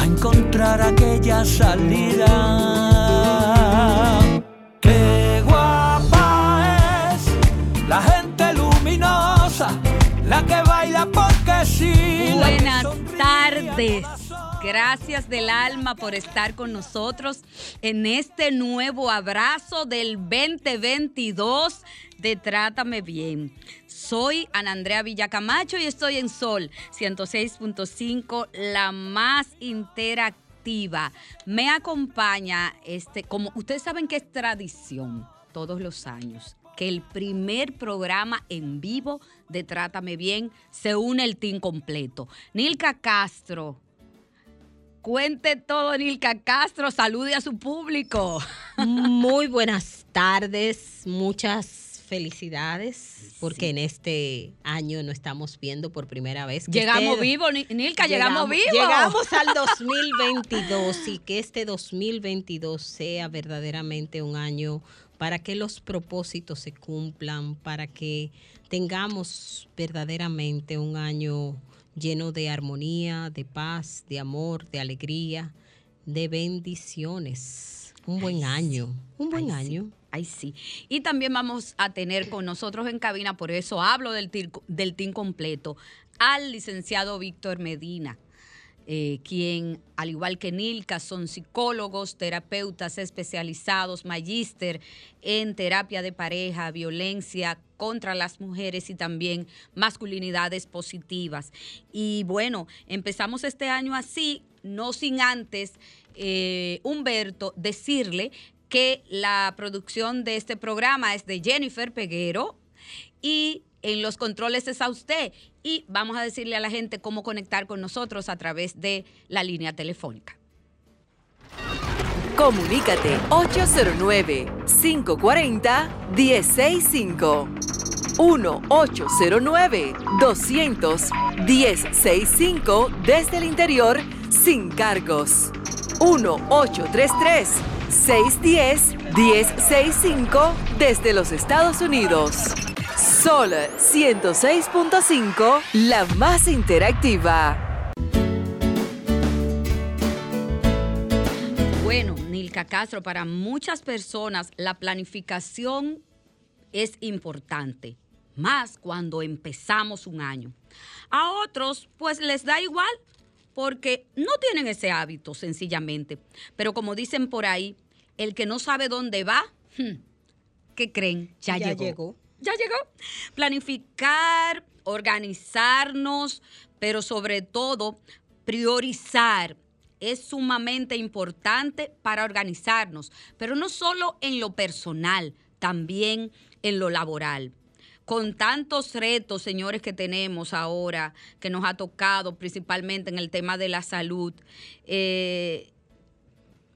a encontrar aquella salida. Qué guapa es la gente luminosa, la que baila porque sí. Buenas tardes. Gracias del alma por estar con nosotros en este nuevo abrazo del 2022 de Trátame Bien. Soy Ana Andrea Villacamacho y estoy en Sol 106.5, la más interactiva. Me acompaña este, como ustedes saben que es tradición todos los años que el primer programa en vivo de Trátame Bien se une el team completo. Nilka Castro, Cuente todo, Nilka Castro. Salude a su público. Muy buenas tardes. Muchas felicidades porque en este año nos estamos viendo por primera vez. llegamos vivos, Nilka, llegamos, vivos. Llegamos al 2022 y que este 2022 sea verdaderamente un año para que los propósitos se cumplan, para que tengamos verdaderamente un año lleno de armonía, de paz, de amor, de alegría, de bendiciones. Un buen año, un buen año. Ay, sí. Y también vamos a tener con nosotros en cabina, por eso hablo del, del team completo, al licenciado Víctor Medina. Eh, quien, al igual que Nilka, son psicólogos, terapeutas especializados, magíster en terapia de pareja, violencia contra las mujeres y también masculinidades positivas. Y bueno, empezamos este año así, no sin antes, eh, Humberto, decirle que la producción de este programa es de Jennifer Peguero y en los controles es a usted. Y vamos a decirle a la gente cómo conectar con nosotros a través de la línea telefónica. Comunícate 809-540-1065. 1-809-200-1065 desde el interior sin cargos. 1-833 610-1065 desde los Estados Unidos. Sol 106.5, la más interactiva. Bueno, Nilka Castro, para muchas personas la planificación es importante, más cuando empezamos un año. A otros, pues les da igual, porque no tienen ese hábito, sencillamente. Pero como dicen por ahí, el que no sabe dónde va, hmm, ¿qué creen? Ya, Ya llegó. llegó. Ya llegó. Planificar, organizarnos, pero sobre todo priorizar. Es sumamente importante para organizarnos, pero no solo en lo personal, también en lo laboral con tantos retos, señores, que tenemos ahora, que nos ha tocado principalmente en el tema de la salud, eh,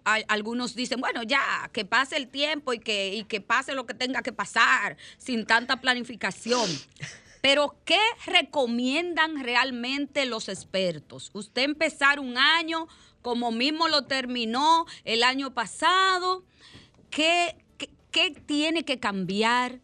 al- algunos dicen, bueno, ya, que pase el tiempo y que, y que pase lo que tenga que pasar, sin tanta planificación. Pero, ¿qué recomiendan realmente los expertos? Usted empezar un año como mismo lo terminó el año pasado, ¿qué, qué, qué tiene que cambiar?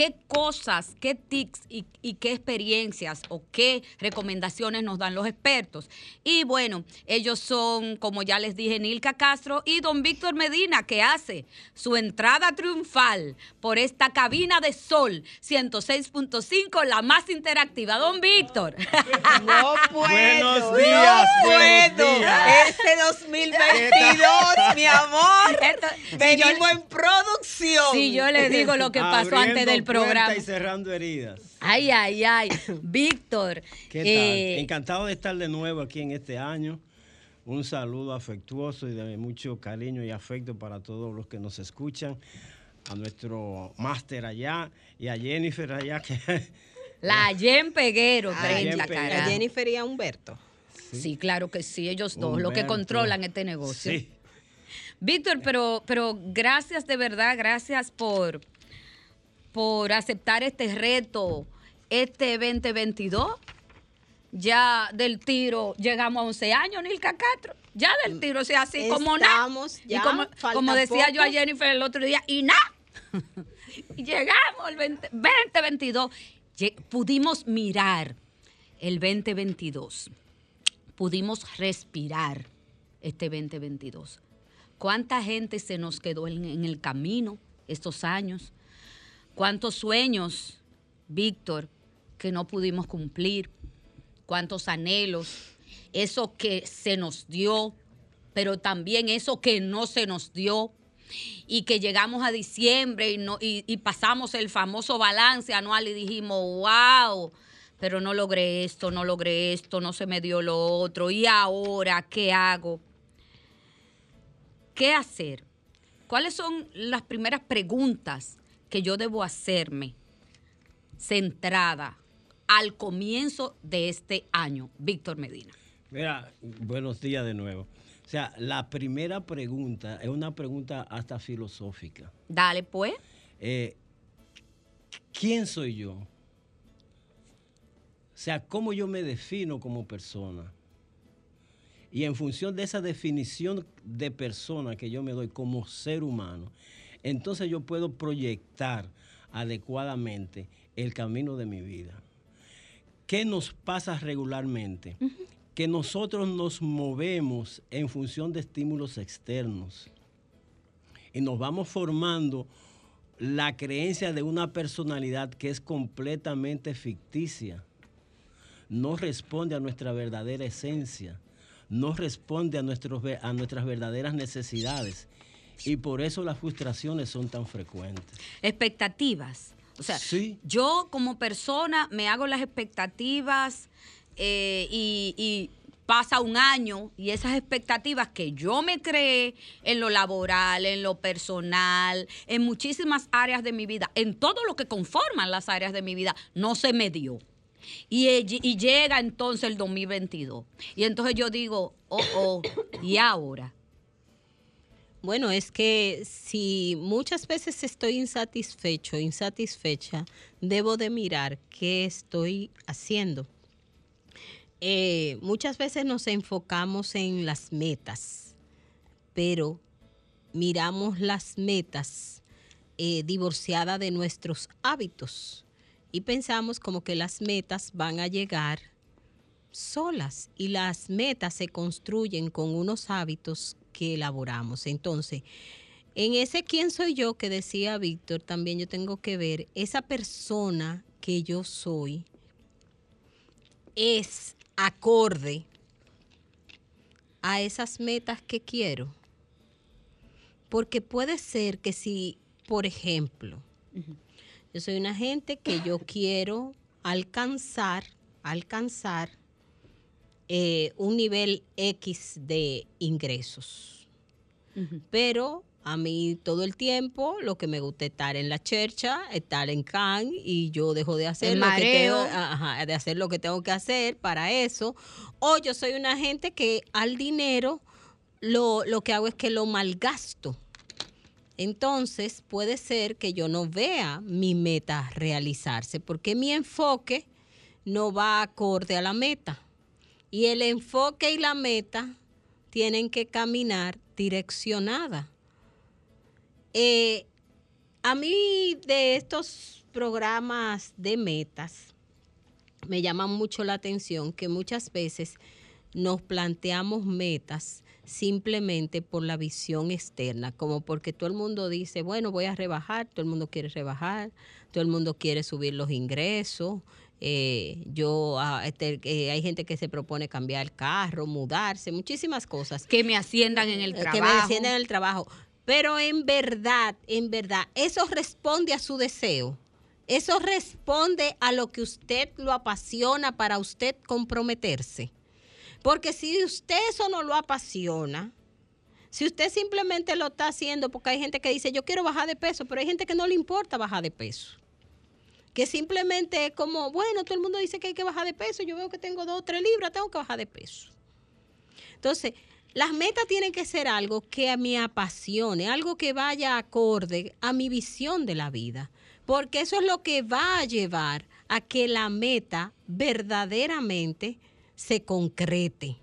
Qué cosas, qué tics y, y qué experiencias o qué recomendaciones nos dan los expertos. Y bueno, ellos son, como ya les dije, Nilka Castro y don Víctor Medina, que hace su entrada triunfal por esta cabina de Sol 106.5, la más interactiva. Don Víctor. No puedo. Buenos días, No buenos puedo. días. Este 2022, mi amor. Esto- si yo- Venimos en producción. Si yo le digo lo que pasó antes del programa. Y cerrando heridas. Ay, ay, ay. Víctor. ¿Qué eh, tal? Encantado de estar de nuevo aquí en este año. Un saludo afectuoso y de mucho cariño y afecto para todos los que nos escuchan. A nuestro máster allá y a Jennifer allá que La Jen Peguero, Ah, 30, Jen Peguero. A. Jennifer y a Humberto. Sí, claro que sí, ellos dos, los que controlan este negocio. Sí. Víctor, pero, pero gracias de verdad, gracias por, por aceptar este reto, este 2022. Ya del tiro llegamos a 11 años, Nilka Castro. Ya del tiro, o sea, así como nada. Y como, como decía yo a. Jennifer el otro día, y nada. llegamos al 20 2022. Lle- Pudimos mirar el 2022 pudimos respirar este 2022. ¿Cuánta gente se nos quedó en, en el camino estos años? ¿Cuántos sueños, Víctor, que no pudimos cumplir? ¿Cuántos anhelos? Eso que se nos dio, pero también eso que no se nos dio y que llegamos a diciembre y, no, y, pasamos el famoso balance anual y dijimos, wow, pero no logré esto, no logré esto, no se me dio lo otro, y ahora, ¿qué hago? ¿Qué hacer? ¿Cuáles son las primeras preguntas que yo debo hacerme centrada al comienzo de este año? Víctor Medina. Mira, buenos días de nuevo. O sea, la primera pregunta es una pregunta hasta filosófica. Dale, pues. Eh, ¿Quién soy yo? O sea, ¿cómo yo me defino como persona? Y en función de esa definición de persona que yo me doy como ser humano, entonces yo puedo proyectar adecuadamente el camino de mi vida. ¿Qué nos pasa regularmente? Que nosotros nos movemos en función de estímulos externos y nos vamos formando la creencia de una personalidad que es completamente ficticia. No responde a nuestra verdadera esencia, no responde a, nuestros, a nuestras verdaderas necesidades. Y por eso las frustraciones son tan frecuentes. expectativas. O sea, Sí. yo como persona me hago las expectativas eh, y, y pasa un año y esas expectativas que yo me creé en lo laboral, en lo personal, en muchísimas áreas de mi vida, en todo lo que conforman las áreas de mi vida, no se me dio. Y, y llega entonces el 2022. Y entonces yo digo, oh, oh, ¿y ahora? Bueno, es que si muchas veces estoy insatisfecho, insatisfecha, debo de mirar qué estoy haciendo. Eh, muchas veces nos enfocamos en las metas, pero miramos las metas eh, divorciadas de nuestros hábitos y pensamos como que las metas van a llegar solas y las metas se construyen con unos hábitos que elaboramos. Entonces, en ese quién soy yo que decía Víctor, también yo tengo que ver esa persona que yo soy es acorde a esas metas que quiero. Porque puede ser que si, por ejemplo, yo soy una gente que yo quiero alcanzar, alcanzar eh, un nivel X de ingresos. Pero a mí todo el tiempo lo que me gusta es estar en la chercha, estar en can y yo dejo de hacer, lo que, tengo, ajá, de hacer lo que tengo que hacer para eso. O yo soy una gente que al dinero lo, lo que hago es que lo malgasto. Entonces puede ser que yo no vea mi meta realizarse porque mi enfoque no va acorde a la meta. Y el enfoque y la meta tienen que caminar direccionada. Eh, a mí de estos programas de metas me llama mucho la atención que muchas veces nos planteamos metas simplemente por la visión externa, como porque todo el mundo dice, bueno, voy a rebajar, todo el mundo quiere rebajar, todo el mundo quiere subir los ingresos, eh, yo ah, este, eh, hay gente que se propone cambiar el carro, mudarse, muchísimas cosas. Que me asciendan en el trabajo. Que me asciendan en el trabajo. Pero en verdad, en verdad, eso responde a su deseo. Eso responde a lo que usted lo apasiona para usted comprometerse. Porque si usted eso no lo apasiona, si usted simplemente lo está haciendo porque hay gente que dice, yo quiero bajar de peso, pero hay gente que no le importa bajar de peso. Que simplemente es como, bueno, todo el mundo dice que hay que bajar de peso, yo veo que tengo dos o tres libras, tengo que bajar de peso. Entonces, las metas tienen que ser algo que me apasione, algo que vaya acorde a mi visión de la vida, porque eso es lo que va a llevar a que la meta verdaderamente se concrete.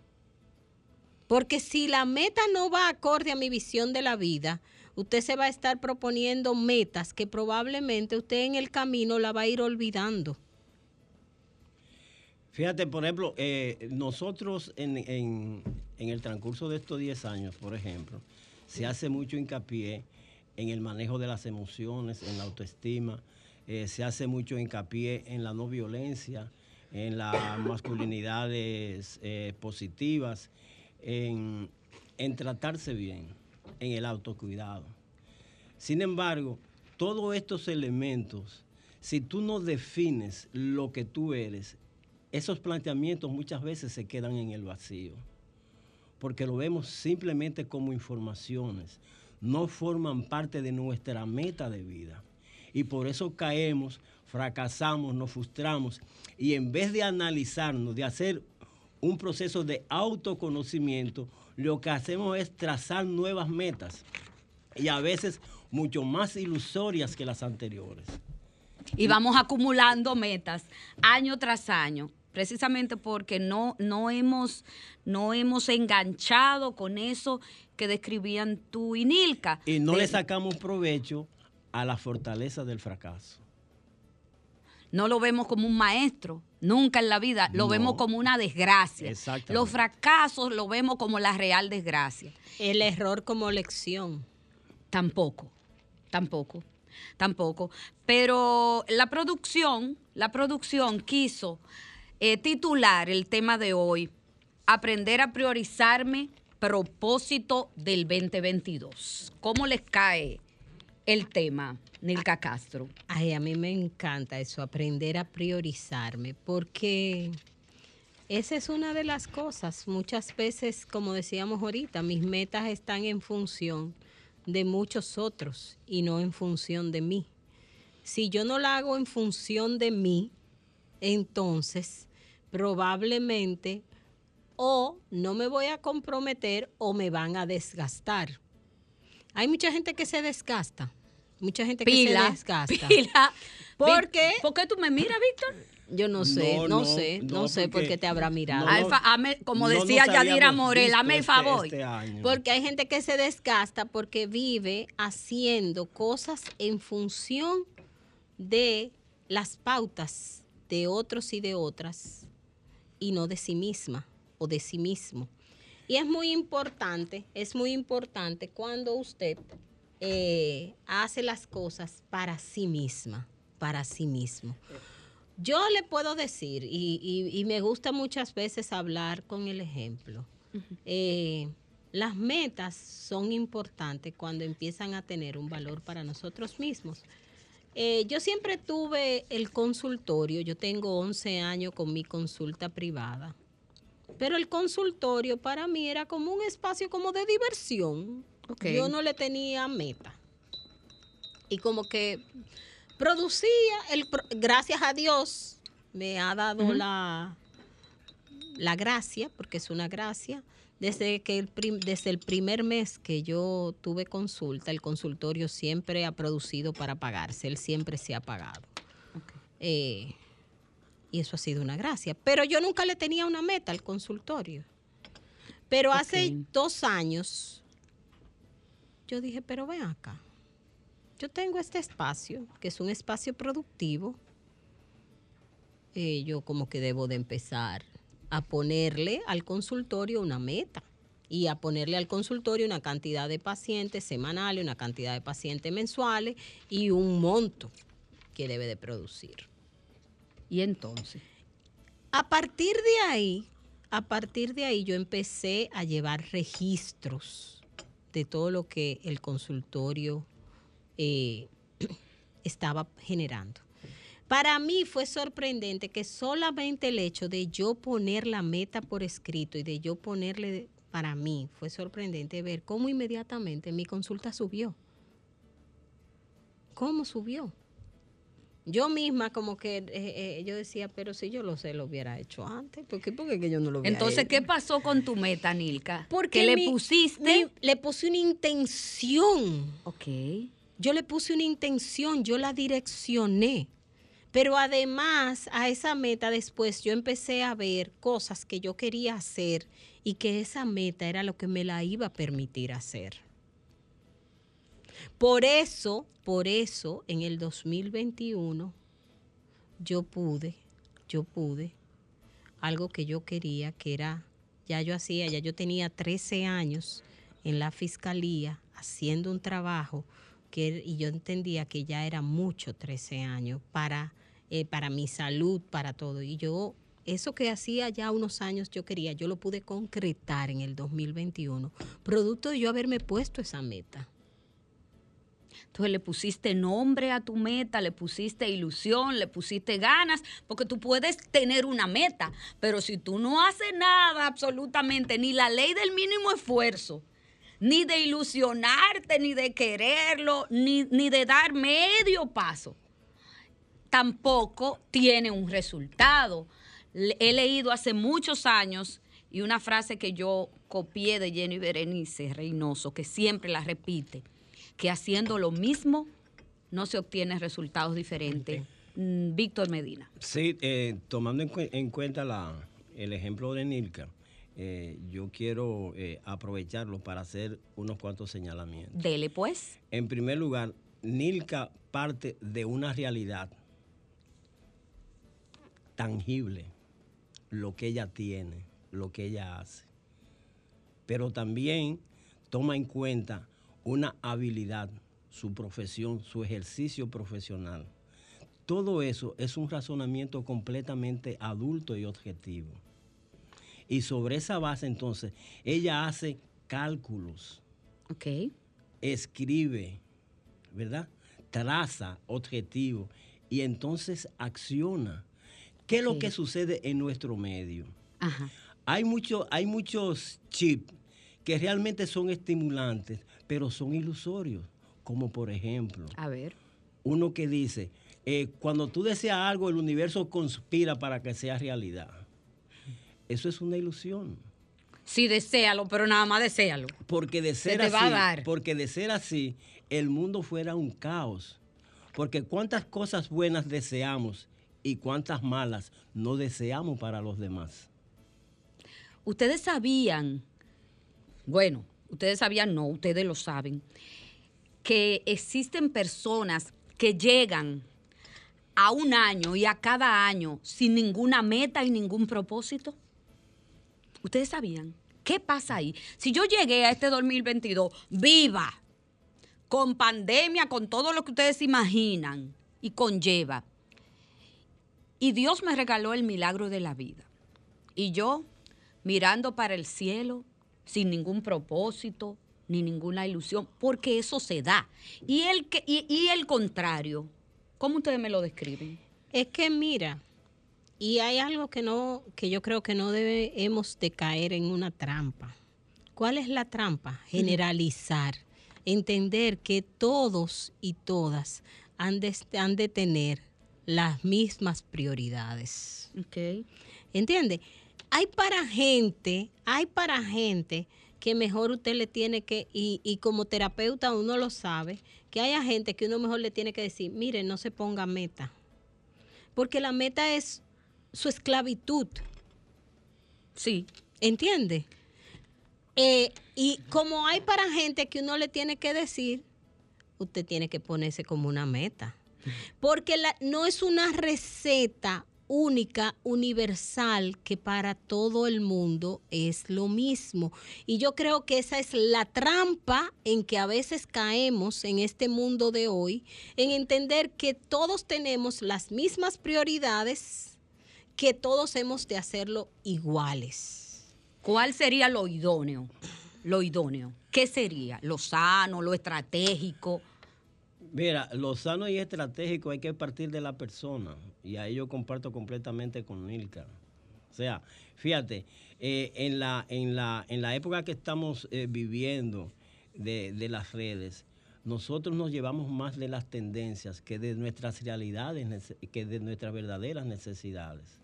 Porque si la meta no va acorde a mi visión de la vida, usted se va a estar proponiendo metas que probablemente usted en el camino la va a ir olvidando. Fíjate, por ejemplo, eh, nosotros en, el transcurso de estos 10 años, por ejemplo, se hace mucho hincapié en el manejo de las emociones, en la autoestima, eh, se hace mucho hincapié en la no violencia, en las masculinidades eh, positivas, en, en tratarse bien, en el autocuidado. Sin embargo, todos estos elementos, si tú no defines lo que tú eres, esos planteamientos muchas veces se quedan en el vacío, porque lo vemos simplemente como informaciones, no forman parte de nuestra meta de vida. Y por eso caemos, fracasamos, nos frustramos, y en vez de analizarnos, de hacer un proceso de autoconocimiento, lo que hacemos es trazar nuevas metas y a veces mucho más ilusorias que las anteriores. Y vamos acumulando metas año tras año precisamente porque no, no, hemos, no hemos enganchado con eso que describían tú y Nilka. Y no le sacamos provecho a la fortaleza del fracaso. No lo vemos como un maestro, nunca en la vida, lo vemos como una desgracia. Los fracasos lo vemos como la real desgracia. El error como lección. Tampoco, tampoco, tampoco. Pero la producción, la producción quiso eh, titular el tema de hoy, aprender a priorizarme propósito del 2022. ¿Cómo les cae el tema, Nilka Castro? Ay, a mí me encanta eso, aprender a priorizarme, porque esa es una de las cosas. Muchas veces, como decíamos ahorita, mis metas están en función de muchos otros y no en función de mí. Si yo no la hago en función de mí, entonces probablemente o no me voy a comprometer o me van a desgastar. Hay mucha gente que se desgasta. Mucha gente que se desgasta. Pila, Porque ¿Por qué tú me miras, Víctor? yo no sé, No, no, no, sé, no, no, sé por qué te habrá mirado. no, Alfa, hazme- como no decía Yadira Morel, hazme el este- favor. este. Porque hay gente que se desgasta porque vive haciendo cosas en función de las pautas de otros y de otras y no de sí misma o de sí mismo. Y es muy importante, es muy importante cuando usted eh, hace las cosas para sí misma, para sí mismo. Yo le puedo decir, y, y- y me gusta muchas veces hablar con el ejemplo, eh, las metas son importantes cuando empiezan a tener un valor para nosotros mismos. Eh, yo siempre tuve el consultorio, yo tengo 11 años con mi consulta privada, pero el consultorio para mí era como un espacio como de diversión. Yo no le tenía meta. Y como que producía, el, gracias a Dios, me ha dado la, la gracia, porque es una gracia. Desde, que el prim- desde el primer mes que yo tuve consulta, el consultorio siempre ha producido para pagarse, él siempre se ha pagado. Eh, y eso ha sido una gracia. Pero yo nunca le tenía una meta al consultorio. Pero hace dos años, yo dije, pero ven acá. Yo tengo este espacio, que es un espacio productivo. Eh, yo como que debo de empezar a ponerle al consultorio una meta y a ponerle al consultorio una cantidad de pacientes semanales, una cantidad de pacientes mensuales y un monto que debe de producir. Y entonces, A partir de ahí, a partir de ahí yo empecé a llevar registros de todo lo que el consultorio eh, estaba generando. Para mí fue sorprendente que solamente el hecho de yo poner la meta por escrito y de yo ponerle, para mí fue sorprendente ver cómo inmediatamente mi consulta subió. ¿Cómo subió? Yo misma como que eh, eh, yo decía, pero si yo lo sé, lo hubiera hecho antes. ¿Por qué? Porque que yo no lo hubiera entonces hecho? ¿qué pasó con tu meta, Nilka? Porque que le mi- pusiste. mi- le puse una intención. Ok. Yo le puse una intención, yo la direccioné. Pero además a esa meta después yo empecé a ver cosas que yo quería hacer y que esa meta era lo que me la iba a permitir hacer. Por eso, por eso en el 2021 yo pude, yo pude, algo que yo quería, que era, ya yo hacía, ya yo tenía 13 años en la fiscalía haciendo un trabajo que, y yo entendía que ya era mucho 13 años para, eh, para mi salud, para todo. Y yo, eso que hacía ya unos años yo quería, yo lo pude concretar en el 2021, producto de yo haberme puesto esa meta. Entonces le pusiste nombre a tu meta, le pusiste ilusión, le pusiste ganas, porque tú puedes tener una meta, pero si tú no haces nada absolutamente, ni la ley del mínimo esfuerzo, ni de ilusionarte, ni de quererlo, ni, ni de dar medio paso, tampoco tiene un resultado. He leído hace muchos años y una frase que yo copié de Jenny Berenice Reynoso, que siempre la repite, que haciendo lo mismo no se obtienen resultados diferentes. Mm, Víctor Medina. Sí, eh, tomando en, cuen- en cuenta la, el ejemplo de Nilka, eh, yo quiero eh, aprovecharlo para hacer unos cuantos señalamientos. Dele pues. En primer lugar, Nilka parte de una realidad tangible, lo que ella tiene, lo que ella hace. Pero también toma en cuenta una habilidad, su profesión, su ejercicio profesional. Todo eso es un razonamiento completamente adulto y objetivo. Y sobre esa base entonces, ella hace cálculos Ok. escribe, ¿verdad? Traza objetivo y entonces acciona. ¿Qué es lo que sucede en nuestro medio? Ajá. Hay, mucho, hay muchos chips que realmente son estimulantes, pero son ilusorios. Como por ejemplo, A ver. uno que dice, eh, cuando tú deseas algo, el universo conspira para que sea realidad. Eso es una ilusión. Sí, deséalo, pero nada más deséalo. Porque de ser así, va a dar. porque de ser así, el mundo fuera un caos. Porque cuántas cosas buenas deseamos y cuántas malas no deseamos para los demás. Ustedes sabían, bueno, ustedes sabían, no, ustedes lo saben, que existen personas que llegan a un año y a cada año sin ninguna meta y ningún propósito. Ustedes sabían. ¿Qué pasa ahí? Si yo llegué a este 2022 viva, con pandemia, con todo lo que ustedes imaginan y conlleva, y Dios me regaló el milagro de la vida, y yo mirando para el cielo sin ningún propósito ni ninguna ilusión, porque eso se da. Y el, que, y, y el contrario, ¿cómo ustedes me lo describen? Es que mira, y hay algo que no, que yo creo que no debemos de caer en una trampa. ¿Cuál es la trampa? Generalizar, entender que todos y todas han de, han de tener las mismas prioridades. Okay. ¿Entiende? Hay para gente, hay para gente que mejor usted le tiene que, y, y, como terapeuta uno lo sabe, que haya gente que uno mejor le tiene que decir, mire, no se ponga meta. Porque la meta es su esclavitud. Sí. ¿Entiende? Eh, y como hay para gente que uno le tiene que decir, usted tiene que ponerse como una meta. Porque la, no es una receta única, universal, que para todo el mundo es lo mismo. Y yo creo que esa es la trampa en que a veces caemos en este mundo de hoy, en entender que todos tenemos las mismas prioridades, que todos hemos de hacerlo iguales. ¿Cuál sería lo idóneo? Lo idóneo. ¿Qué sería? ¿Lo sano, lo estratégico? Mira, lo sano y estratégico hay que partir de la persona. Y ahí yo comparto completamente con Nilka. O sea, fíjate, eh, en, la, en, la, en la época que estamos eh, viviendo de, de, las redes, nosotros nos llevamos más de las tendencias que de nuestras realidades, que de nuestras verdaderas necesidades.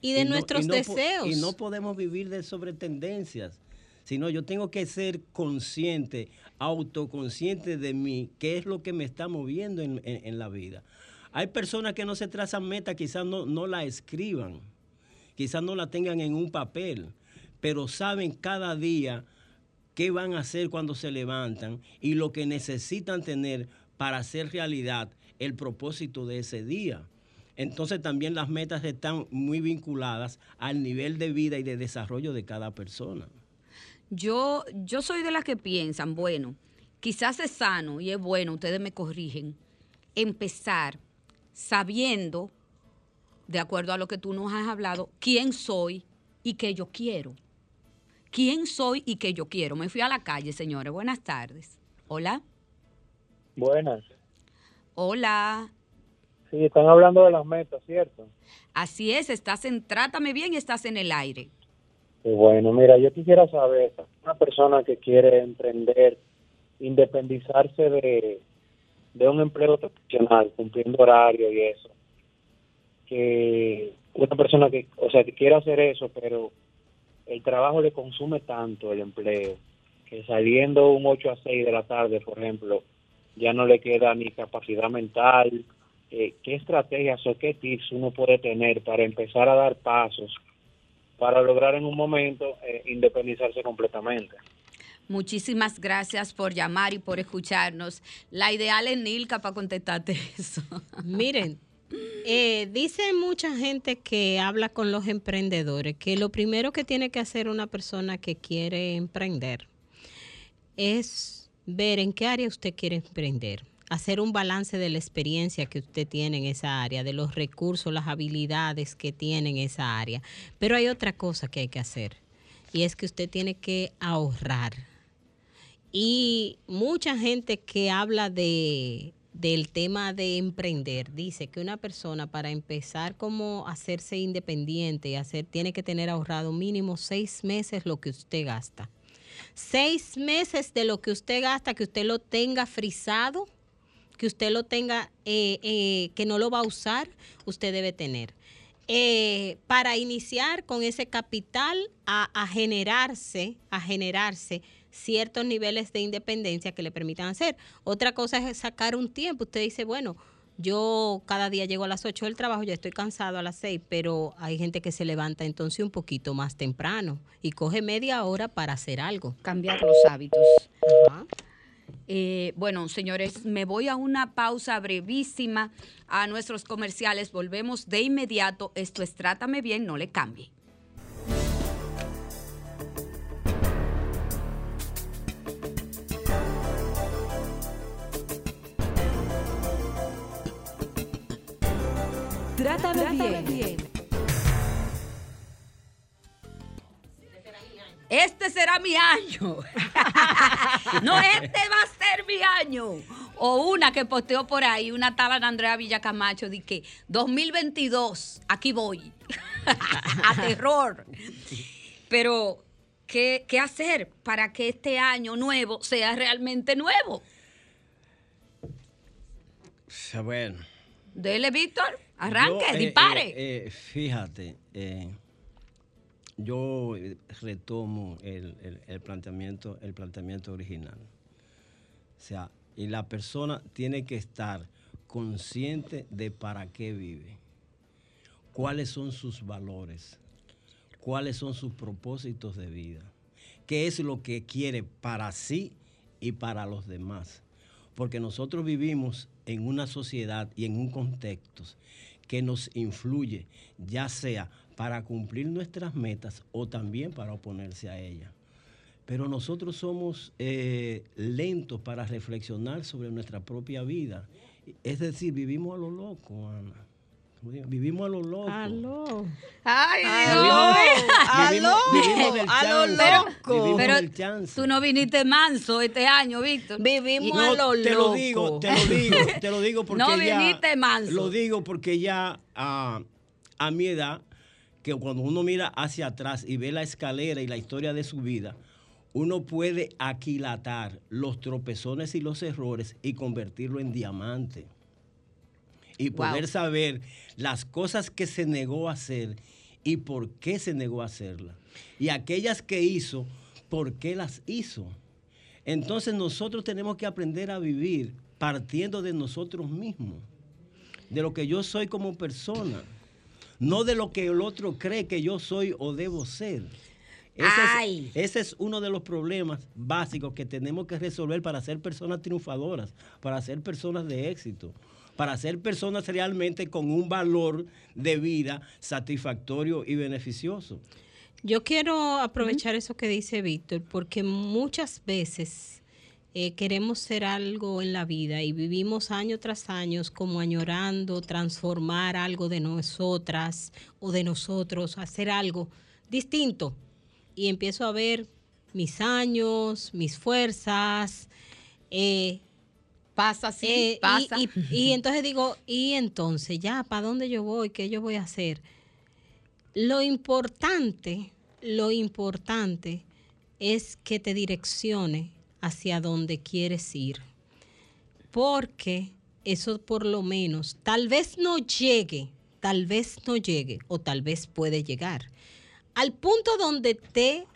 Y de y nuestros no, y no, deseos. Y no podemos vivir de sobre tendencias sino yo tengo que ser consciente, autoconsciente de mí, qué es lo que me está moviendo en, en, la vida. Hay personas que no se trazan metas, quizás no, no la escriban, quizás no la tengan en un papel, pero saben cada día qué van a hacer cuando se levantan y lo que necesitan tener para hacer realidad el propósito de ese día. Entonces también las metas están muy vinculadas al nivel de vida y de desarrollo de cada persona. Yo, yo soy de las que piensan, bueno, quizás es sano y es bueno, ustedes me corrigen, empezar sabiendo, de acuerdo a lo que tú nos has hablado, quién soy y qué yo quiero. ¿Quién soy y qué yo quiero? Me fui a la calle, señores. Buenas tardes. Hola. Buenas. Hola. Sí, están hablando de las metas, ¿cierto? Así es, estás en Trátame Bien y estás en el aire. Bueno, mira, yo quisiera saber, una persona que quiere emprender, independizarse de, de un empleo tradicional, cumpliendo horario y eso, que una persona que, o sea, que quiere hacer eso, pero el trabajo le consume tanto el empleo, que saliendo un 8 a 6 de la tarde, por ejemplo, ya no le queda ni capacidad mental. Eh, ¿Qué estrategias o qué tips uno puede tener para empezar a dar pasos para lograr en un momento eh, independizarse completamente. Muchísimas gracias por llamar y por escucharnos. La ideal es Nilka para contestarte eso. Miren, eh, dice mucha gente que habla con los emprendedores que lo primero que tiene que hacer una persona que quiere emprender es ver en qué área usted quiere emprender hacer un balance de la experiencia que usted tiene en esa área, de los recursos, las habilidades que tiene en esa área. Pero hay otra cosa que hay que hacer y es que usted tiene que ahorrar. Y mucha gente que habla de del tema de emprender dice que una persona para empezar como hacerse independiente y hacer tiene que tener ahorrado mínimo seis meses lo que usted gasta seis meses de lo que usted gasta que usted lo tenga frisado que usted lo tenga, eh, eh, que no lo va a usar, usted debe tener. Eh, para iniciar con ese capital a, a, generarse, a generarse ciertos niveles de independencia que le permitan hacer. Otra cosa es sacar un tiempo. Usted dice, bueno, Yo cada día llego a las 8 del trabajo, ya estoy cansado a las 6, pero hay gente que se levanta entonces un poquito más temprano y coge media hora para hacer algo. Cambiar los hábitos. Ajá. Eh, bueno, señores, me voy a una pausa brevísima a nuestros comerciales. Volvemos de inmediato. Esto es Trátame Bien, no le cambie. Trátame, bien. Este será mi año. no, este va a ser mi año. O una que posteó por ahí, una tal Andrea Villacamacho, de que 2022, aquí voy. a terror. Pero, ¿qué, ¿qué hacer para que este año nuevo sea realmente nuevo? Bueno. Dele, Víctor, arranque, Yo, eh, dispare. eh, eh, fíjate, eh, yo eh, retomo el, el- planteamiento, el planteamiento original. O sea, y la persona tiene que estar consciente de para qué vive, cuáles son sus valores, cuáles son sus propósitos de vida, qué es lo que quiere para sí y para los demás. Porque nosotros vivimos en una sociedad y en un contexto que nos influye, ya sea para cumplir nuestras metas o también para oponerse a ellas. Pero nosotros somos eh, lentos para reflexionar sobre nuestra propia vida. Es decir, vivimos a lo loco, Ana. Vivimos a lo loco. Aló. Ay, Aló. Vivimos, vivimos A lo loco. Pero tú no viniste manso este año, Víctor. Vivimos No, a lo te loco. lo digo, te lo digo, te lo digo porque No ya, viniste manso. Lo digo porque ya a, a mi edad, que cuando uno mira hacia atrás y ve la escalera y la historia de su vida, uno puede aquilatar los tropezones y los errores y convertirlo en diamante. Y Wow. poder saber las cosas que se negó a hacer y por qué se negó a hacerlas. Y aquellas que hizo, por qué las hizo. Entonces nosotros tenemos que aprender a vivir partiendo de nosotros mismos, de lo que yo soy como persona, no de lo que el otro cree que yo soy o debo ser. Ese Ay. es, ese es uno de los problemas básicos que tenemos que resolver para ser personas triunfadoras, para ser personas de éxito, para ser personas realmente con un valor de vida satisfactorio y beneficioso. Yo quiero aprovechar eso que dice Víctor, porque muchas veces eh, queremos ser algo en la vida y vivimos año tras año como añorando transformar algo de nosotras o de nosotros, hacer algo distinto. Y empiezo a ver mis años, mis fuerzas, eh, Pasa, sí, eh, y- pasa. Y, y entonces digo, y entonces ya, ¿para dónde yo voy? ¿Qué yo voy a hacer? Lo importante, lo importante es que te direccione hacia donde quieres ir. Porque eso por lo menos, tal vez no llegue, tal vez no llegue o tal vez puede llegar al punto donde te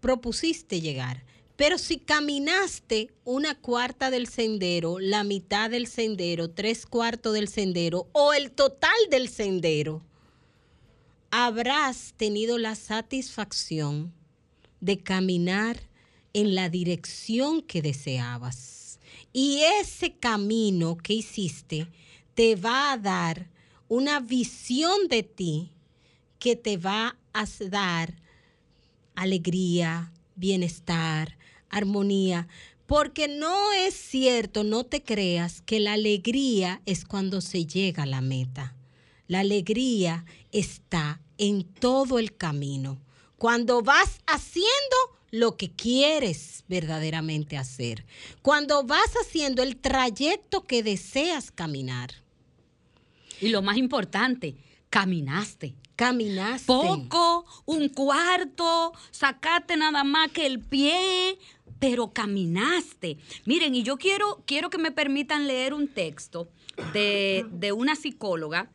propusiste llegar. Pero si caminaste una cuarta del sendero, la mitad del sendero, tres cuartos del sendero o el total del sendero, habrás tenido la satisfacción de caminar en la dirección que deseabas. Y ese camino que hiciste te va a dar una visión de ti que te va a dar alegría, bienestar, armonía. Porque no es cierto, no te creas que la alegría es cuando se llega a la meta. La alegría está en todo el camino. Cuando vas haciendo lo que quieres verdaderamente hacer. Cuando vas haciendo el trayecto que deseas caminar. Y lo más importante, caminaste. Caminaste. Poco, un cuarto, sacaste nada más que el pie, pero caminaste. Miren, y yo quiero, quiero que me permitan leer un texto de, de una psicóloga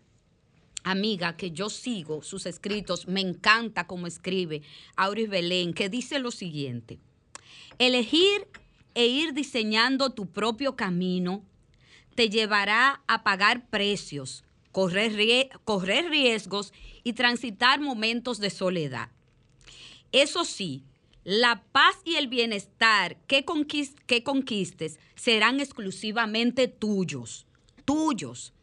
amiga que yo sigo sus escritos, me encanta cómo escribe Auris Belén, que dice lo siguiente: elegir e ir diseñando tu propio camino te llevará a pagar precios, correr, correr riesgos y transitar momentos de soledad. Eso sí, la paz y el bienestar que, que conquistes serán exclusivamente tuyos, tuyos.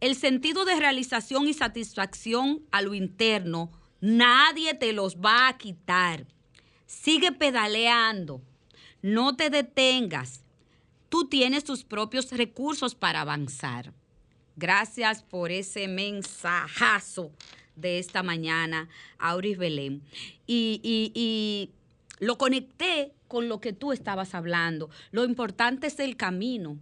El sentido de realización y satisfacción a lo interno, nadie te los va a quitar. Sigue pedaleando, no te detengas. Tú tienes tus propios recursos para avanzar. Gracias por ese mensajazo de esta mañana, Auris Belén. Y- y lo conecté con lo que tú estabas hablando. Lo importante es el camino.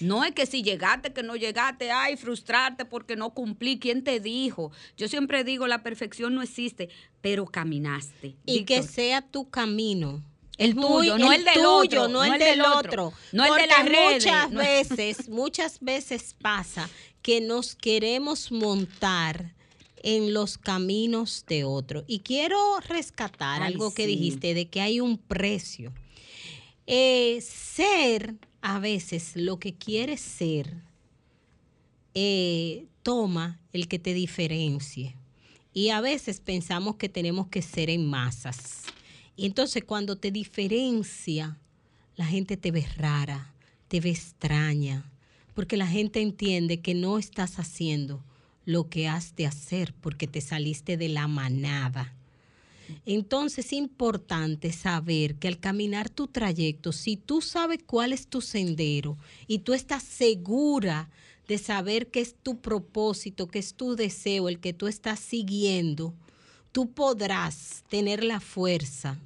No es que si llegaste, que no llegaste, ay, frustrarte porque no cumplí. ¿Quién te dijo? Yo siempre digo, la perfección no existe, pero caminaste. Y que sea tu camino. El tuyo, no el del tuyo, otro, no el del otro. no el de las redes, Muchas no- veces, muchas veces pasa que nos queremos montar en los caminos de otro. Y quiero rescatar Ay, algo que dijiste de que hay un precio. Eh, ser a veces lo que quieres ser eh, toma el que te diferencie. Y a veces pensamos que tenemos que ser en masas. Y entonces cuando te diferencia, la gente te ve rara, te ve extraña, porque la gente entiende que no estás haciendo lo que has de hacer porque te saliste de la manada. Entonces es importante saber que al caminar tu trayecto, si tú sabes cuál es tu sendero y tú estás segura de saber qué es tu propósito, qué es tu deseo, el que tú estás siguiendo, tú podrás tener la fuerza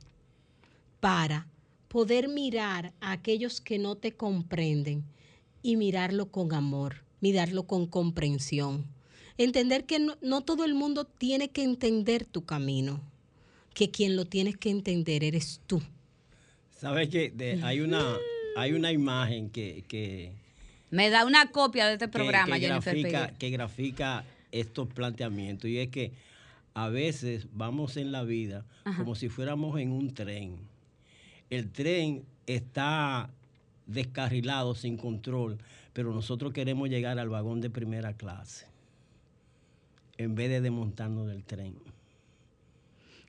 para poder mirar a aquellos que no te comprenden y mirarlo con amor, mirarlo con comprensión. Entender que no, no todo el mundo tiene que entender tu camino, que quien lo tienes que entender eres tú. ¿Sabes que de- hay, una, hay una imagen que, que, Me da una copia de este que- programa, que Jennifer grafica, Peguero. que grafica estos planteamientos y es que a veces vamos en la vida como si fuéramos en un tren. El tren está descarrilado, sin control, pero nosotros queremos llegar al vagón de primera clase en vez de desmontarnos del tren.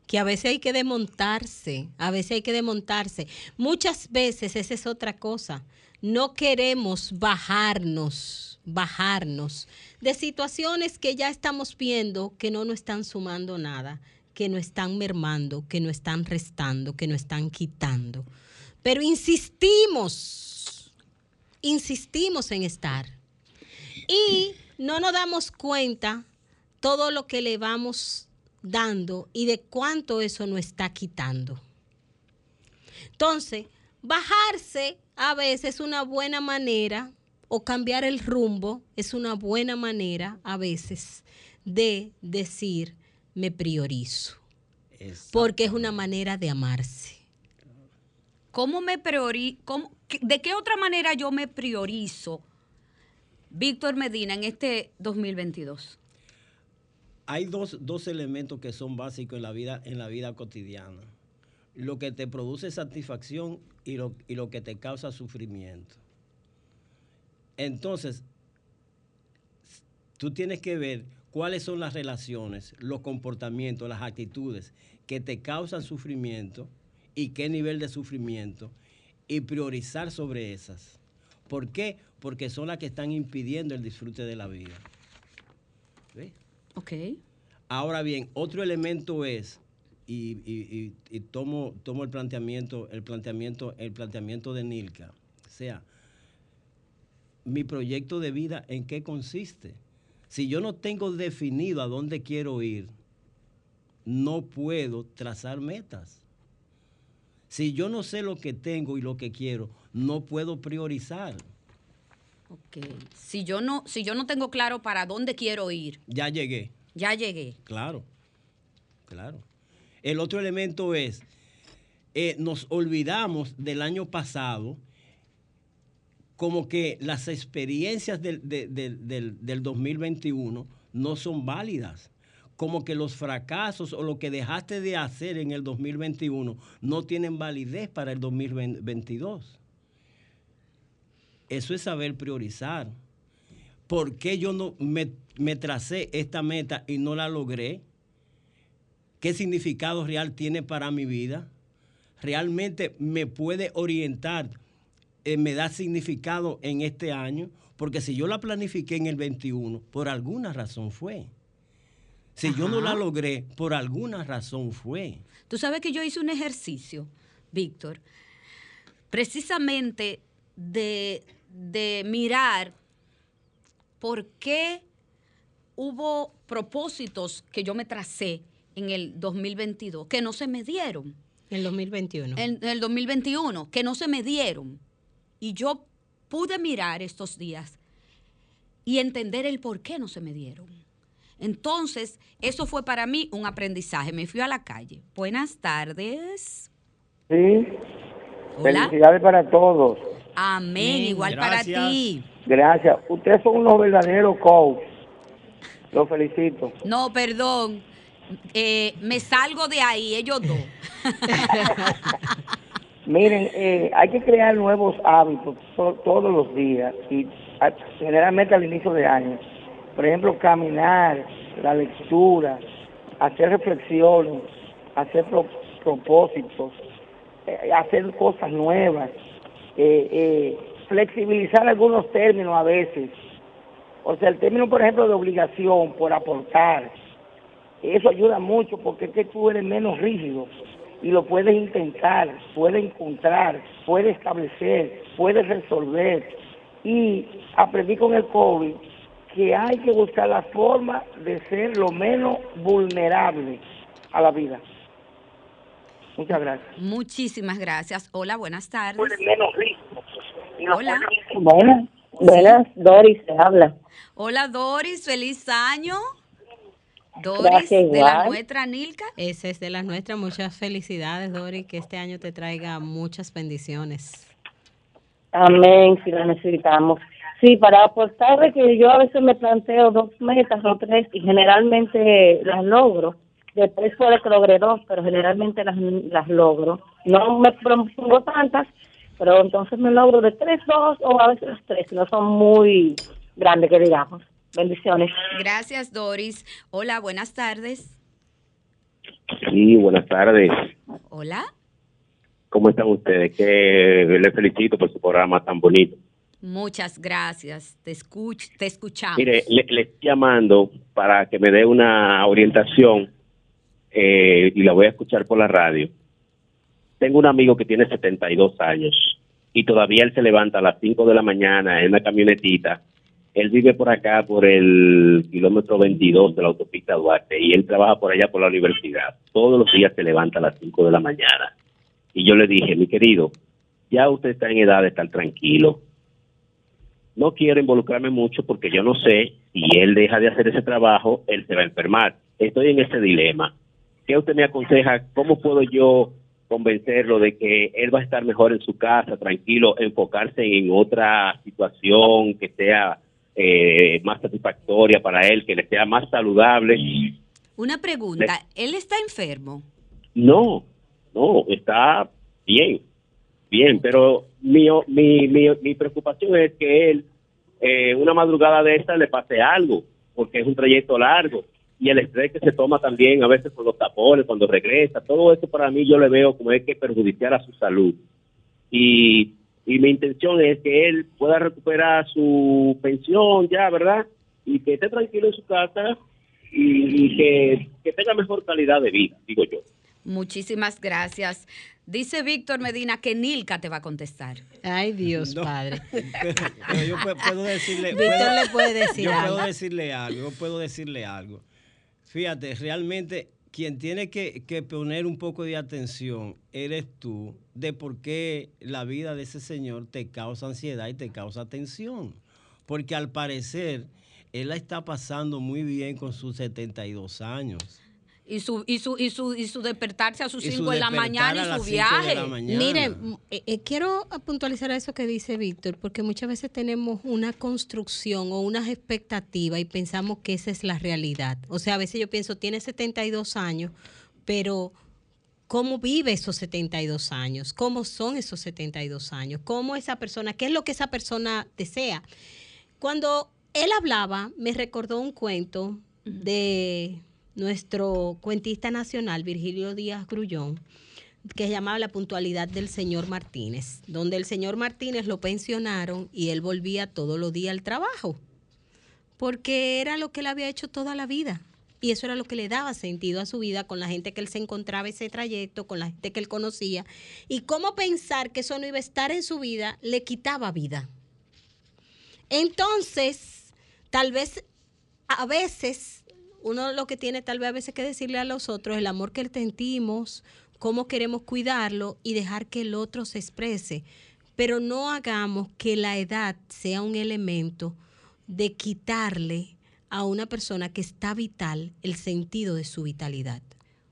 que a veces hay que desmontarse, a veces hay que desmontarse. Muchas veces esa es otra cosa. No queremos bajarnos, bajarnos de situaciones que ya estamos viendo que no nos están sumando nada, que no están mermando, que no están restando, que no están quitando. Pero insistimos, insistimos en estar. Y no nos damos cuenta todo lo que le vamos dando y de cuánto eso nos está quitando. Entonces, bajarse a veces es una buena manera o cambiar el rumbo es una buena manera a veces de decir me priorizo, porque es una manera de amarse. ¿Cómo me priori cómo- ¿De qué otra manera yo me priorizo, Víctor Medina, en este 2022? Hay dos, dos elementos que son básicos en la vida, en la vida cotidiana. Lo que te produce satisfacción y lo, y lo que te causa sufrimiento. Entonces, tú tienes que ver cuáles son las relaciones, los comportamientos, las actitudes que te causan sufrimiento y qué nivel de sufrimiento y priorizar sobre esas. ¿Por qué? Porque son las que están impidiendo el disfrute de la vida. ¿Ves? Ok. Ahora bien, otro elemento es, y, tomo, tomo el planteamiento, el planteamiento, el planteamiento de Nilka. O sea, mi proyecto de vida, ¿en qué consiste? Si yo no tengo definido a dónde quiero ir, no puedo trazar metas. Si yo no sé lo que tengo y lo que quiero, no puedo priorizar. Ok. Si yo no, si yo no tengo claro para dónde quiero ir, Ya llegué. ya llegué. Claro, claro. El otro elemento es, eh, nos olvidamos del año pasado como que las experiencias del, de- del- del- del 2021 no son válidas. Como que los fracasos o lo que dejaste de hacer en el 2021 no tienen validez para el 2022. Eso es saber priorizar. ¿Por qué yo no me, me tracé esta meta y no la logré? ¿Qué significado real tiene para mi vida? ¿Realmente me puede orientar? eh, me da significado en este año? Porque si yo la planifiqué en el 21, por alguna razón fue. Si yo no la logré, por alguna razón fue. Tú sabes que yo hice un ejercicio, Víctor, precisamente de, de mirar por qué hubo propósitos que yo me tracé en el 2022 que no se me dieron. En el 2021. En el 2021, que no se me dieron. Y yo pude mirar estos días y entender el por qué no se me dieron. Entonces, eso fue para mí un aprendizaje. Me fui a la calle. Buenas tardes. Sí, Hola. felicidades para todos. Amén. Igual Gracias. para ti. Gracias. Ustedes son unos verdaderos coach. Los felicito. No, perdón. Eh, me salgo de ahí, ellos dos. Miren, eh, hay que crear nuevos hábitos to- todos los días y a- generalmente al inicio de año. Por ejemplo, caminar, la lectura, hacer reflexiones, hacer pro- propósitos, eh, hacer cosas nuevas, eh, eh, flexibilizar algunos términos a veces. O sea, el término, por ejemplo, de obligación por aportar, eso ayuda mucho porque es que tú eres menos rígido y lo puedes intentar, puedes encontrar, puedes establecer, puedes resolver. Y aprendí con el COVID que hay que buscar la forma de ser lo menos vulnerable a la vida. Muchas gracias. Muchísimas gracias. Hola, buenas tardes. lo Hola. Buenas, buenas, Doris se habla. Hola, Doris. Feliz año. Doris, Gracias, de la igual. nuestra Nilka. Esa es de las nuestras. Muchas felicidades, Dori. Que este año te traiga muchas bendiciones. Amén, si la necesitamos. Sí, para aportar de que yo a veces me planteo dos metas o tres y generalmente las logro. Después puede que logre dos, pero generalmente las, las logro. No me propongo tantas, pero entonces me logro de tres, dos o a veces las tres, no son muy grandes que digamos. Bendiciones. Gracias, Doris. Hola, buenas tardes. Sí, buenas tardes. Hola. ¿Cómo están ustedes? Que les felicito por su programa tan bonito. Muchas gracias. Te, escuch te escuchamos. Mire, le, le estoy llamando para que me dé una orientación eh, y la voy a escuchar por la radio. Tengo un amigo que tiene 72 años y todavía él se levanta a las 5 de la mañana en una camionetita. Él vive por acá, por el kilómetro 22 de la autopista Duarte y él trabaja por allá por la universidad. Todos los días se levanta a las 5 de la mañana. Y yo le dije, mi querido, ya usted está en edad de estar tranquilo. No quiero involucrarme mucho porque yo no sé si él deja de hacer ese trabajo, él se va a enfermar. Estoy en ese dilema. ¿Qué usted me aconseja? ¿Cómo puedo yo convencerlo de que él va a estar mejor en su casa, tranquilo, enfocarse en otra situación que sea eh, más satisfactoria para él, que le sea más saludable? Una pregunta. ¿Él está enfermo? No, no, está bien, bien, pero mi, mi, mi, mi preocupación es que él, eh, una madrugada de esta, le pase algo, porque es un trayecto largo, y el estrés que se toma también a veces con los tapones, cuando regresa, todo eso para mí yo le veo como es que perjudiciar a su salud. Y, y mi intención es que él pueda recuperar su pensión ya, ¿verdad? Y que esté tranquilo en su casa y, y que, que tenga mejor calidad de vida, digo yo. Muchísimas gracias. Dice Víctor Medina que Nilka te va a contestar. Ay, Dios No. Padre. Pero yo pu- puedo decirle. Víctor puedo- le puede decir yo algo. puedo decirle algo. Yo puedo decirle algo. Fíjate, realmente quien tiene que, que poner un poco de atención eres tú de por qué la vida de ese señor te causa ansiedad y te causa tensión. Porque al parecer él la está pasando muy bien con sus 72 años. Y su, y su, y su, y su despertarse a sus Y su 5 de la mañana a y su viaje. la mañana. Mire, m- eh, eh, quiero puntualizar eso que dice Víctor, porque muchas veces tenemos una construcción o unas expectativas y pensamos que esa es la realidad. O sea, a veces yo pienso, tiene 72 años, pero cómo vive esos 72 años, cómo son esos 72 años, cómo esa persona, qué es lo que esa persona desea. Cuando él hablaba, me recordó un cuento de nuestro cuentista nacional, Virgilio Díaz Grullón, que se llamaba La puntualidad del señor Martínez, donde el señor Martínez lo pensionaron y él volvía todos los días al trabajo, porque era lo que él había hecho toda la vida. Y eso era lo que le daba sentido a su vida con la gente que él se encontraba ese trayecto, con la gente que él conocía. Y cómo pensar que eso no iba a estar en su vida le quitaba vida. Entonces, tal vez a veces uno lo que tiene tal vez a veces que decirle a los otros el amor que le sentimos, cómo queremos cuidarlo y dejar que el otro se exprese. Pero no hagamos que la edad sea un elemento de quitarle a una persona que está vital el sentido de su vitalidad.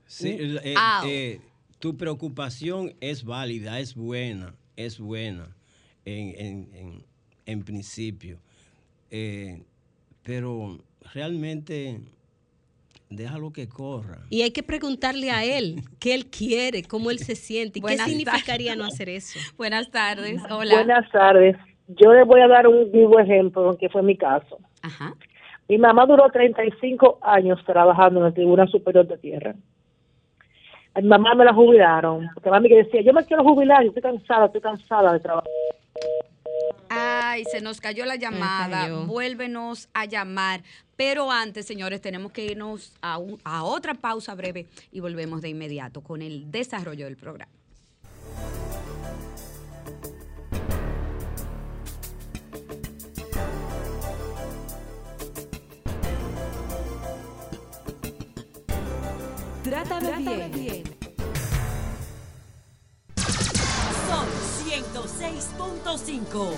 Sí, el- eh, eh, tu preocupación es válida, es buena, es buena en, en- en- en principio. Eh, pero realmente déjalo que corra. Y hay que preguntarle a él qué él quiere, cómo él se siente y qué significaría no hacer eso. Buenas tardes, hola. Buenas tardes. Yo les voy a dar un vivo ejemplo, que fue mi caso. Ajá. Mi mamá duró 35 años trabajando en el Tribunal Superior de Tierra. A mi mamá me la jubilaron, porque mami que decía, yo me quiero jubilar, yo estoy cansada, estoy cansada de trabajar. Ay, se nos cayó la llamada. cayó. Vuélvenos a llamar. Pero antes, señores, tenemos que irnos a, un- a otra pausa breve y volvemos de inmediato con el desarrollo del programa. Trátame, bien. Son Seis puntos cinco,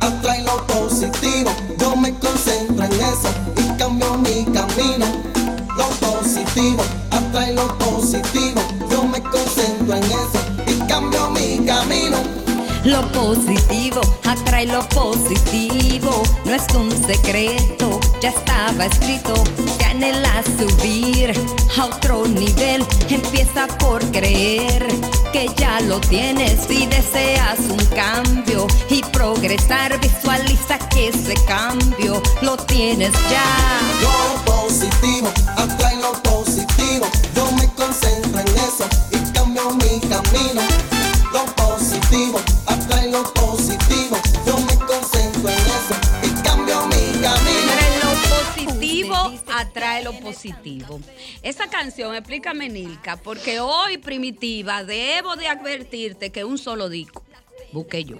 atrae lo positivo. Yo me concentro en eso y cambio mi camino. Lo positivo, atrae lo positivo. Lo positivo atrae lo positivo, no es un secreto, ya estaba escrito. Te anhelas subir a otro nivel, empieza por creer que ya lo tienes y deseas un cambio y progresar. Visualiza que ese cambio lo tienes ya. Lo positivo, atrae lo positivo. Lo positivo. Esa canción, explícame, Nilka, porque hoy, Primitiva, debo de advertirte que un solo disco busqué yo.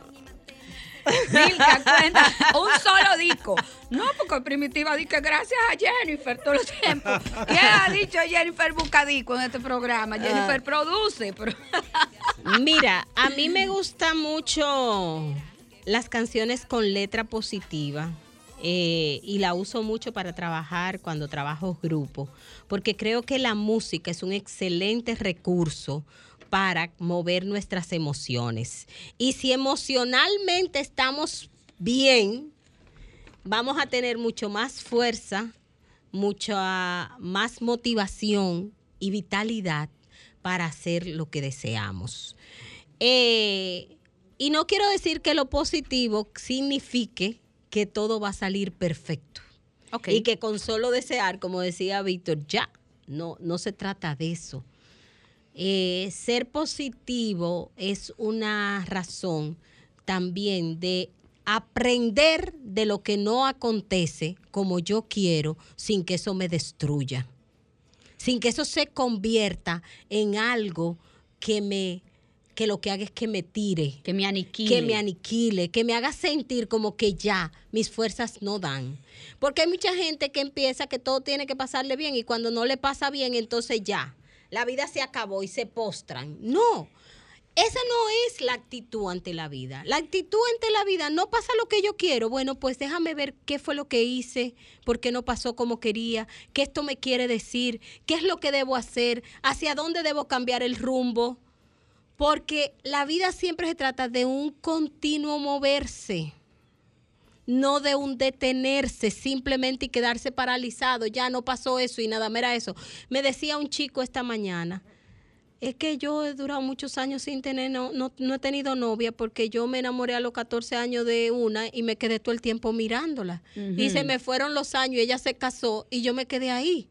Nilka, cuenta, un solo disco. No, porque Primitiva dice que gracias a Jennifer todo el tiempo. ¿Quién ha dicho Jennifer busca disco en este programa? Jennifer produce. pero- Mira, a mí me gusta mucho las canciones con letra positiva eh, y la uso mucho para trabajar cuando trabajo grupo, porque creo que la música es un excelente recurso para mover nuestras emociones. Y si emocionalmente estamos bien, vamos a tener mucho más fuerza, mucha más motivación y vitalidad para hacer lo que deseamos. Eh, y no quiero decir que lo positivo signifique que todo va a salir perfecto. Y que con solo desear, como decía Víctor, ya, no, no se trata de eso. Eh, ser positivo es una razón también de aprender de lo que no acontece como yo quiero sin que eso me destruya, sin que eso se convierta en algo que me que lo que haga es que me tire, que me aniquile, que me aniquile, que me haga sentir como que ya mis fuerzas no dan. Porque hay mucha gente que empieza que todo tiene que pasarle bien y cuando no le pasa bien, entonces ya, la vida se acabó y se postran. No, esa no es la actitud ante la vida. La actitud ante la vida, no pasa lo que yo quiero. Bueno, pues déjame ver qué fue lo que hice, por qué no pasó como quería, qué esto me quiere decir, qué es lo que debo hacer, hacia dónde debo cambiar el rumbo. Porque la vida siempre se trata de un continuo moverse, no de un detenerse simplemente y quedarse paralizado. Ya no pasó eso y nada, mira eso. Me decía un chico esta mañana es que yo he durado muchos años sin tener, no, no, no, he tenido novia porque yo me enamoré a los 14 años de una y me quedé todo el tiempo mirándola. Y se me fueron los años, y ella se casó y yo me quedé ahí.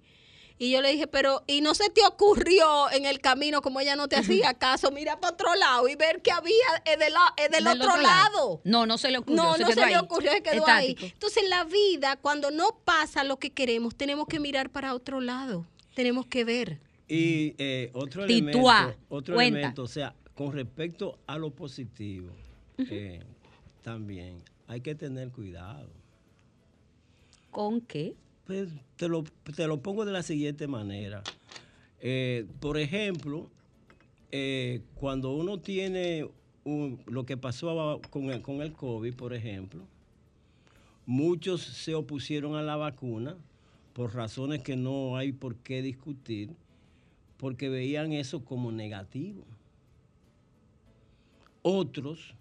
Y yo le dije, pero, ¿y no se te ocurrió en el camino, como ella no te hacía caso, mira para otro lado y ver que había eh, de la, eh, del, otro, lado? No, no se le ocurrió. No, se no quedó se le ocurrió, se quedó Estático. ahí. Entonces, en la vida, cuando no pasa lo que queremos, tenemos que mirar para otro lado. Tenemos que ver. Y eh, otro Tituá, elemento, otro cuenta. elemento, o sea, con respecto a lo positivo, eh, también hay que tener cuidado. ¿Con qué? Pues te lo, te lo pongo de la siguiente manera. Eh, por ejemplo, eh, cuando uno tiene lo que pasó con el, con el COVID, por ejemplo, muchos se opusieron a la vacuna por razones que no hay por qué discutir, porque veían eso como negativo. Otros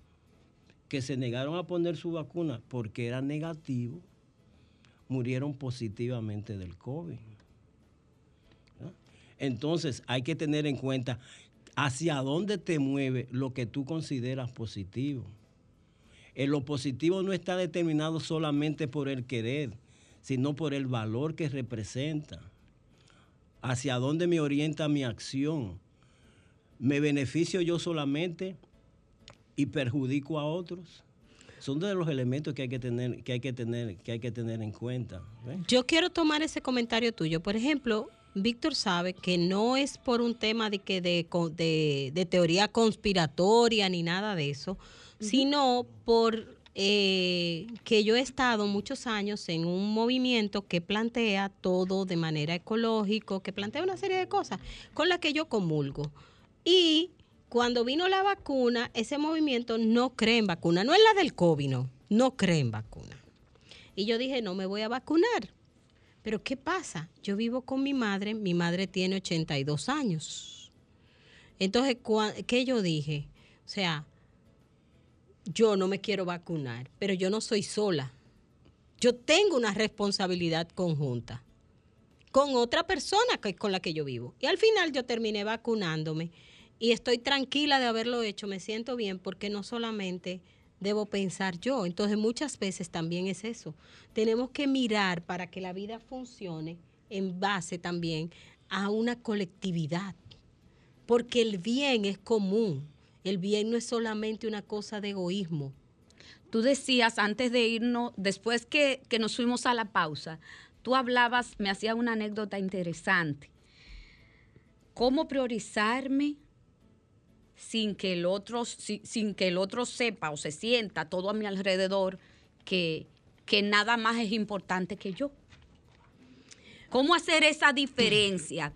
que se negaron a poner su vacuna porque era negativo, murieron positivamente del COVID. Entonces hay que tener en cuenta hacia dónde te mueve lo que tú consideras positivo. Eh, lo positivo no está determinado solamente por el querer, sino por el valor que representa. Hacia dónde me orienta mi acción. ¿Me beneficio yo solamente y perjudico a otros? Son de los elementos que hay que tener, que hay que tener, que hay que tener en cuenta. Yo quiero tomar ese comentario tuyo. Por ejemplo, Víctor sabe que no es por un tema de que de, co- de- de teoría conspiratoria ni nada de eso, sino por eh, que yo he estado muchos años en un movimiento que plantea todo de manera ecológico, que plantea una serie de cosas con las que yo comulgo. Y cuando vino la vacuna, ese movimiento no cree en vacuna, no es la del COVID, no, no cree en vacuna. Y yo dije, no me voy a vacunar. Pero ¿qué pasa? Yo vivo con mi madre, mi madre tiene 82 años. Entonces, ¿qué yo dije? O sea, yo no me quiero vacunar, pero yo no soy sola. Yo tengo una responsabilidad conjunta con otra persona que- con la que yo vivo. Y al final yo terminé vacunándome y estoy tranquila de haberlo hecho, me siento bien porque no solamente debo pensar yo, entonces muchas veces también es eso. Tenemos que mirar para que la vida funcione en base también a una colectividad, porque el bien es común, el bien no es solamente una cosa de egoísmo. Tú decías antes de irnos, después que, que nos fuimos a la pausa, tú hablabas, me hacías una anécdota interesante. ¿Cómo priorizarme sin que el otro, si- sin que el otro sepa o se sienta todo a mi alrededor que, que nada más es importante que yo? ¿Cómo hacer esa diferencia?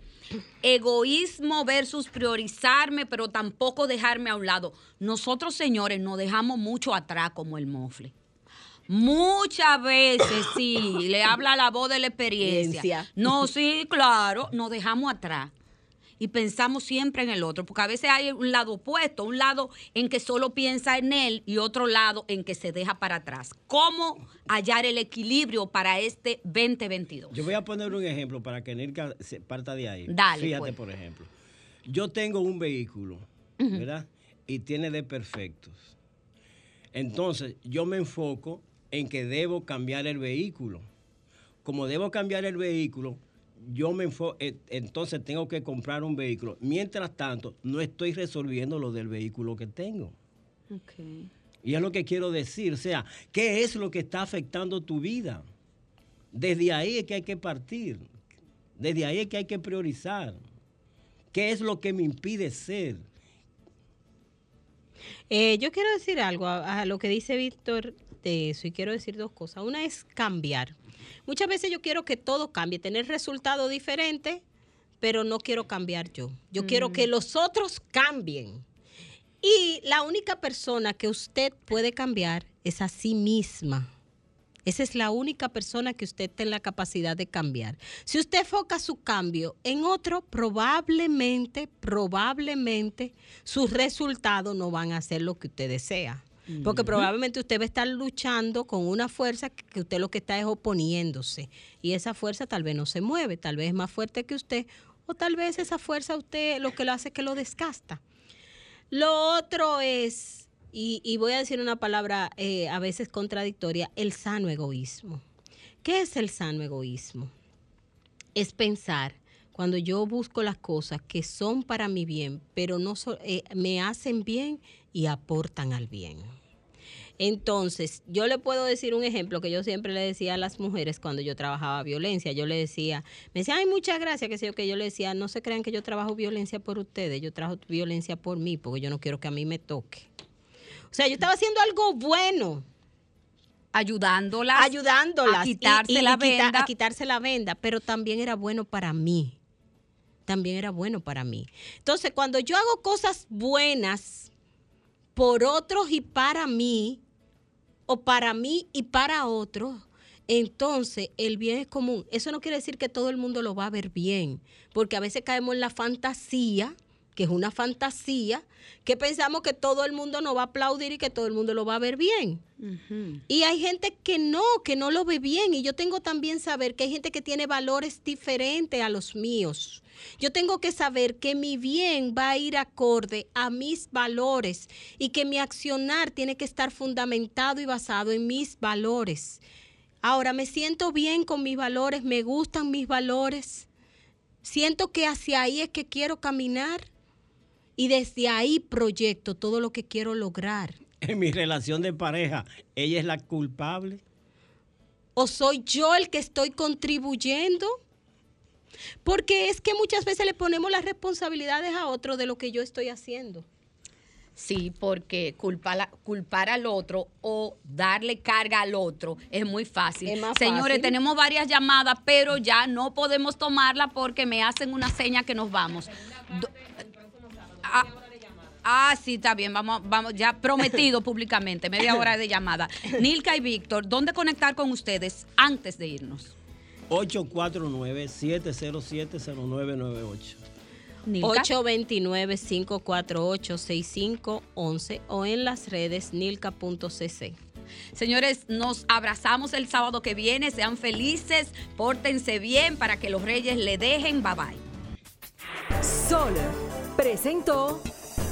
Egoísmo versus priorizarme, pero tampoco dejarme a un lado. Nosotros, señores, nos dejamos mucho atrás como el mofle. Muchas veces, sí, le habla la voz de la experiencia. Experiencia. No, sí, claro, nos dejamos atrás. Y pensamos siempre en el otro, porque a veces hay un lado opuesto, un lado en que solo piensa en él y otro lado en que se deja para atrás. ¿Cómo hallar el equilibrio para este 2022? Yo voy a poner un ejemplo para que Nilka se parta de ahí. Dale, Fíjate, pues. por ejemplo. Yo tengo un vehículo, ¿verdad? Y tiene desperfectos. Entonces, yo me enfoco en que debo cambiar el vehículo. Como debo cambiar el vehículo, yo me enfoco, entonces tengo que comprar un vehículo. Mientras tanto, no estoy resolviendo lo del vehículo que tengo. Y es lo que quiero decir, o sea, ¿qué es lo que está afectando tu vida? Desde ahí es que hay que partir, desde ahí es que hay que priorizar. ¿Qué es lo que me impide ser? Eh, yo quiero decir algo a, a lo que dice Víctor de eso y quiero decir dos cosas. Una es cambiar. Muchas veces yo quiero que todo cambie, tener resultados diferentes, pero no quiero cambiar yo. Yo quiero que los otros cambien. Y la única persona que usted puede cambiar es a sí misma. Esa es la única persona que usted tiene la capacidad de cambiar. Si usted enfoca su cambio en otro, probablemente, probablemente sus resultados no van a ser lo que usted desea. Porque probablemente usted va a estar luchando con una fuerza que que usted lo que está es oponiéndose. Y esa fuerza tal vez no se mueve, tal vez es más fuerte que usted, o tal vez esa fuerza usted lo que lo hace es que lo desgasta. Lo otro es, y, y voy a decir una palabra eh, a veces contradictoria, el sano egoísmo. ¿Qué es el sano egoísmo? Es pensar cuando yo busco las cosas que son para mi bien, pero no so- eh, me hacen bien y aportan al bien. Entonces, yo le puedo decir un ejemplo que yo siempre le decía a las mujeres cuando yo trabajaba violencia. Yo le decía, me decía, ay, muchas gracias, que sé yo, que yo le decía, no se crean que yo trabajo violencia por ustedes, yo trabajo violencia por mí, porque yo no quiero que a mí me toque. O sea, yo estaba haciendo algo bueno. Ayudándolas. Ayudándolas. A quitarse la quita- venda. a quitarse la venda, pero también era bueno para mí. También era bueno para mí. Entonces, cuando yo hago cosas buenas por otros y para mí, o para mí y para otros, entonces el bien es común. Eso no quiere decir que todo el mundo lo va a ver bien, porque a veces caemos en la fantasía, que es una fantasía, que pensamos que todo el mundo nos va a aplaudir y que todo el mundo lo va a ver bien. Y hay gente que no, que no lo ve bien. Y yo tengo también saber que hay gente que tiene valores diferentes a los míos. Yo tengo que saber que mi bien va a ir acorde a mis valores y que mi accionar tiene que estar fundamentado y basado en mis valores. Ahora, me siento bien con mis valores, me gustan mis valores. Siento que hacia ahí es que quiero caminar y desde ahí proyecto todo lo que quiero lograr. En mi relación de pareja, ella es la culpable. ¿O soy yo el que estoy contribuyendo? Porque es que muchas veces le ponemos las responsabilidades a otro de lo que yo estoy haciendo. Sí, porque culpar, a- culpar al otro o darle carga al otro es muy fácil. Es más Señores, fácil. tenemos varias llamadas, pero ya no podemos tomarla porque me hacen una seña que nos vamos. Do- ah, ah, sí, está bien, vamos, vamos, ya prometido públicamente, media hora de llamada. Nilka y Víctor, ¿dónde conectar con ustedes antes de irnos? 849-707-0998. Nilka. 829-548-6511 o en las redes nilka.cc. Señores, nos abrazamos el sábado que viene. Sean felices, pórtense bien para que los reyes le dejen. Bye bye. Sol presentó